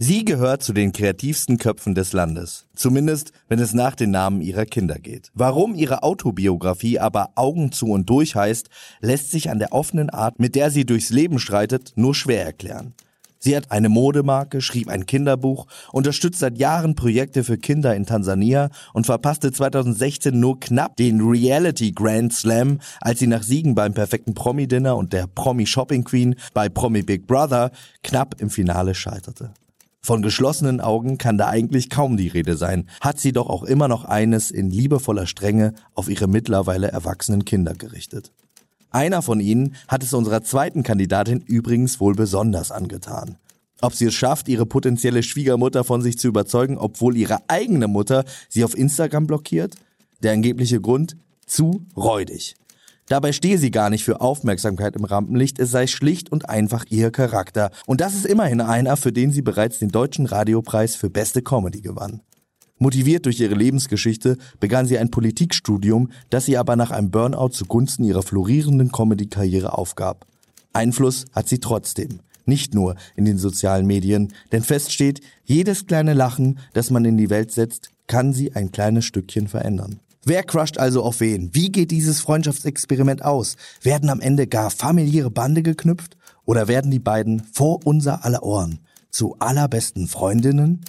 Sie gehört zu den kreativsten Köpfen des Landes. Zumindest, wenn es nach den Namen ihrer Kinder geht. Warum ihre Autobiografie aber Augen zu und durch heißt, lässt sich an der offenen Art, mit der sie durchs Leben streitet, nur schwer erklären. Sie hat eine Modemarke, schrieb ein Kinderbuch, unterstützt seit Jahren Projekte für Kinder in Tansania und verpasste 2016 nur knapp den Reality Grand Slam, als sie nach Siegen beim perfekten Promi-Dinner und der Promi-Shopping Queen bei Promi Big Brother knapp im Finale scheiterte. Von geschlossenen Augen kann da eigentlich kaum die Rede sein, hat sie doch auch immer noch eines in liebevoller Strenge auf ihre mittlerweile erwachsenen Kinder gerichtet. Einer von ihnen hat es unserer zweiten Kandidatin übrigens wohl besonders angetan. Ob sie es schafft, ihre potenzielle Schwiegermutter von sich zu überzeugen, obwohl ihre eigene Mutter sie auf Instagram blockiert? Der angebliche Grund? Zu räudig. Dabei stehe sie gar nicht für Aufmerksamkeit im Rampenlicht, es sei schlicht und einfach ihr Charakter. Und das ist immerhin einer, für den sie bereits den Deutschen Radiopreis für beste Comedy gewann. Motiviert durch ihre Lebensgeschichte begann sie ein Politikstudium, das sie aber nach einem Burnout zugunsten ihrer florierenden Comedy-Karriere aufgab. Einfluss hat sie trotzdem, nicht nur in den sozialen Medien, denn fest steht, jedes kleine Lachen, das man in die Welt setzt, kann sie ein kleines Stückchen verändern. Wer crusht also auf wen? Wie geht dieses Freundschaftsexperiment aus? Werden am Ende gar familiäre Bande geknüpft? Oder werden die beiden vor unser aller Ohren zu allerbesten Freundinnen?